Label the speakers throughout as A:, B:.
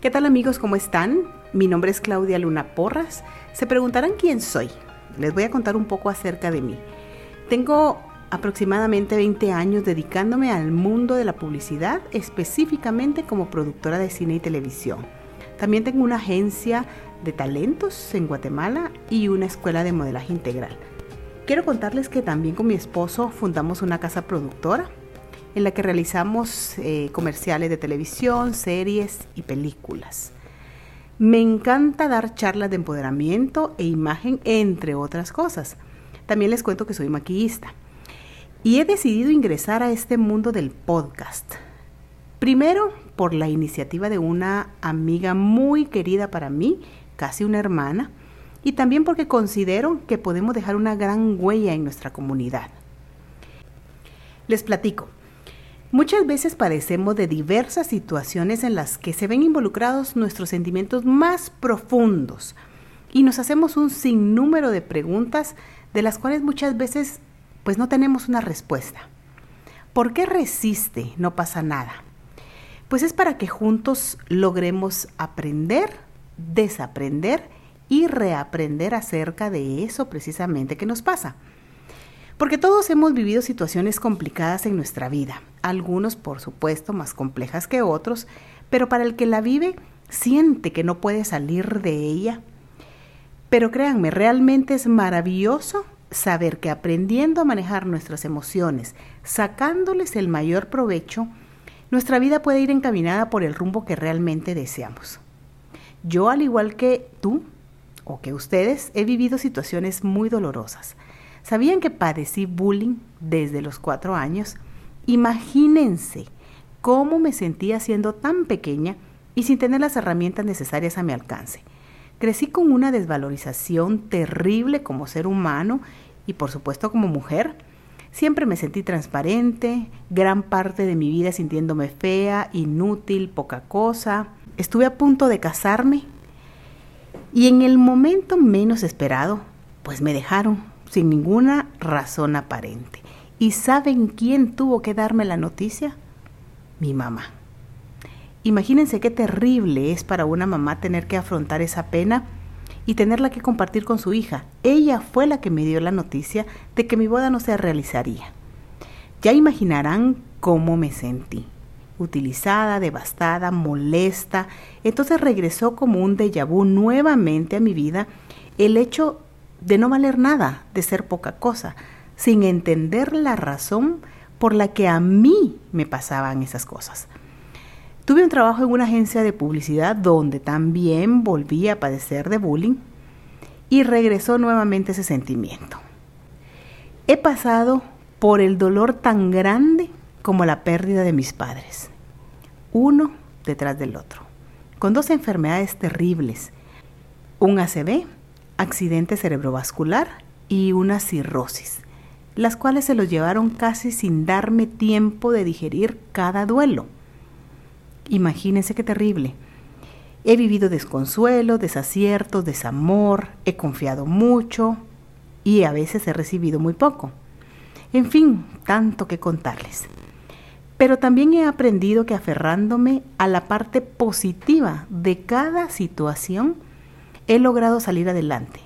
A: ¿Qué tal amigos? ¿Cómo están? Mi nombre es Claudia Luna Porras. Se preguntarán quién soy. Les voy a contar un poco acerca de mí. Tengo aproximadamente 20 años dedicándome al mundo de la publicidad, específicamente como productora de cine y televisión. También tengo una agencia de talentos en Guatemala y una escuela de modelaje integral. Quiero contarles que también con mi esposo fundamos una casa productora en la que realizamos eh, comerciales de televisión, series y películas. Me encanta dar charlas de empoderamiento e imagen, entre otras cosas. También les cuento que soy maquillista. Y he decidido ingresar a este mundo del podcast. Primero, por la iniciativa de una amiga muy querida para mí, casi una hermana, y también porque considero que podemos dejar una gran huella en nuestra comunidad. Les platico. Muchas veces padecemos de diversas situaciones en las que se ven involucrados nuestros sentimientos más profundos y nos hacemos un sinnúmero de preguntas de las cuales muchas veces pues no tenemos una respuesta. ¿Por qué resiste? No pasa nada. Pues es para que juntos logremos aprender, desaprender y reaprender acerca de eso precisamente que nos pasa. Porque todos hemos vivido situaciones complicadas en nuestra vida, algunos por supuesto más complejas que otros, pero para el que la vive siente que no puede salir de ella. Pero créanme, realmente es maravilloso saber que aprendiendo a manejar nuestras emociones, sacándoles el mayor provecho, nuestra vida puede ir encaminada por el rumbo que realmente deseamos. Yo, al igual que tú o que ustedes, he vivido situaciones muy dolorosas ¿Sabían que padecí bullying desde los cuatro años? Imagínense cómo me sentía siendo tan pequeña y sin tener las herramientas necesarias a mi alcance. Crecí con una desvalorización terrible como ser humano y por supuesto como mujer. Siempre me sentí transparente, gran parte de mi vida sintiéndome fea, inútil, poca cosa. Estuve a punto de casarme y en el momento menos esperado, pues me dejaron sin ninguna razón aparente. ¿Y saben quién tuvo que darme la noticia? Mi mamá. Imagínense qué terrible es para una mamá tener que afrontar esa pena y tenerla que compartir con su hija. Ella fue la que me dio la noticia de que mi boda no se realizaría. Ya imaginarán cómo me sentí. Utilizada, devastada, molesta. Entonces regresó como un déjà vu nuevamente a mi vida el hecho de no valer nada, de ser poca cosa, sin entender la razón por la que a mí me pasaban esas cosas. Tuve un trabajo en una agencia de publicidad donde también volví a padecer de bullying y regresó nuevamente ese sentimiento. He pasado por el dolor tan grande como la pérdida de mis padres, uno detrás del otro, con dos enfermedades terribles, un ACV accidente cerebrovascular y una cirrosis, las cuales se los llevaron casi sin darme tiempo de digerir cada duelo. Imagínense qué terrible. He vivido desconsuelo, desaciertos, desamor, he confiado mucho y a veces he recibido muy poco. En fin, tanto que contarles. Pero también he aprendido que aferrándome a la parte positiva de cada situación, he logrado salir adelante.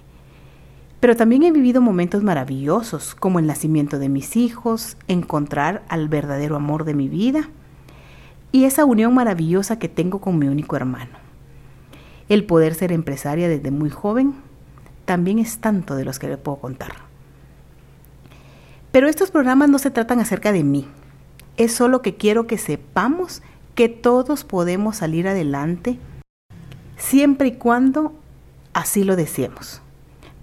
A: Pero también he vivido momentos maravillosos, como el nacimiento de mis hijos, encontrar al verdadero amor de mi vida y esa unión maravillosa que tengo con mi único hermano. El poder ser empresaria desde muy joven también es tanto de los que le puedo contar. Pero estos programas no se tratan acerca de mí, es solo que quiero que sepamos que todos podemos salir adelante siempre y cuando así lo deseemos.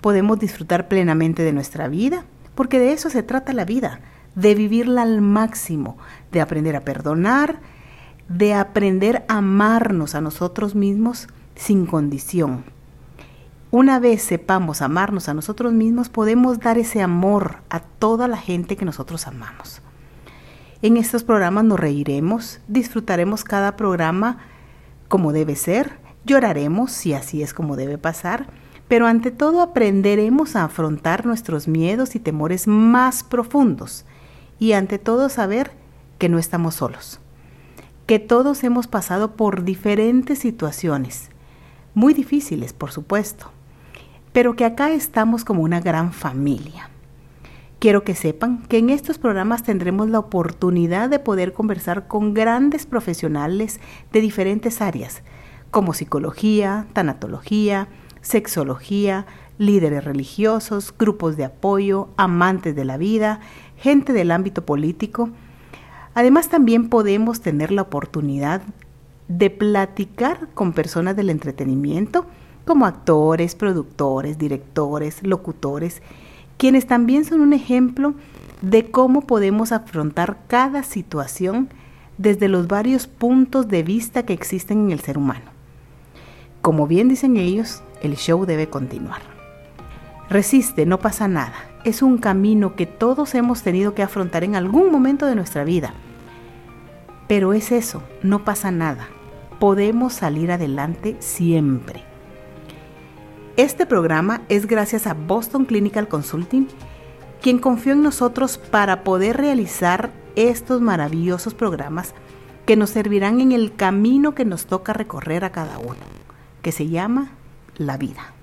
A: Podemos disfrutar plenamente de nuestra vida, porque de eso se trata la vida, de vivirla al máximo, de aprender a perdonar, de aprender a amarnos a nosotros mismos sin condición. Una vez sepamos amarnos a nosotros mismos, podemos dar ese amor a toda la gente que nosotros amamos. En estos programas nos reiremos, disfrutaremos cada programa como debe ser, Lloraremos si así es como debe pasar, pero ante todo aprenderemos a afrontar nuestros miedos y temores más profundos y ante todo saber que no estamos solos, que todos hemos pasado por diferentes situaciones, muy difíciles, por supuesto, pero que acá estamos como una gran familia. Quiero que sepan que en estos programas tendremos la oportunidad de poder conversar con grandes profesionales de diferentes áreas, como psicología, tanatología, sexología, líderes religiosos, grupos de apoyo, amantes de la vida, gente del ámbito político. Además también podemos tener la oportunidad de platicar con personas del entretenimiento, como actores, productores, directores, locutores, quienes también son un ejemplo de cómo podemos afrontar cada situación desde los varios puntos de vista que existen en el ser humano. Como bien dicen ellos, el show debe continuar. Resiste, no pasa nada. Es un camino que todos hemos tenido que afrontar en algún momento de nuestra vida. Pero es eso, no pasa nada. Podemos salir adelante siempre. Este programa es gracias a Boston Clinical Consulting, quien confió en nosotros para poder realizar estos maravillosos programas que nos servirán en el camino que nos toca recorrer a cada uno que se llama la vida.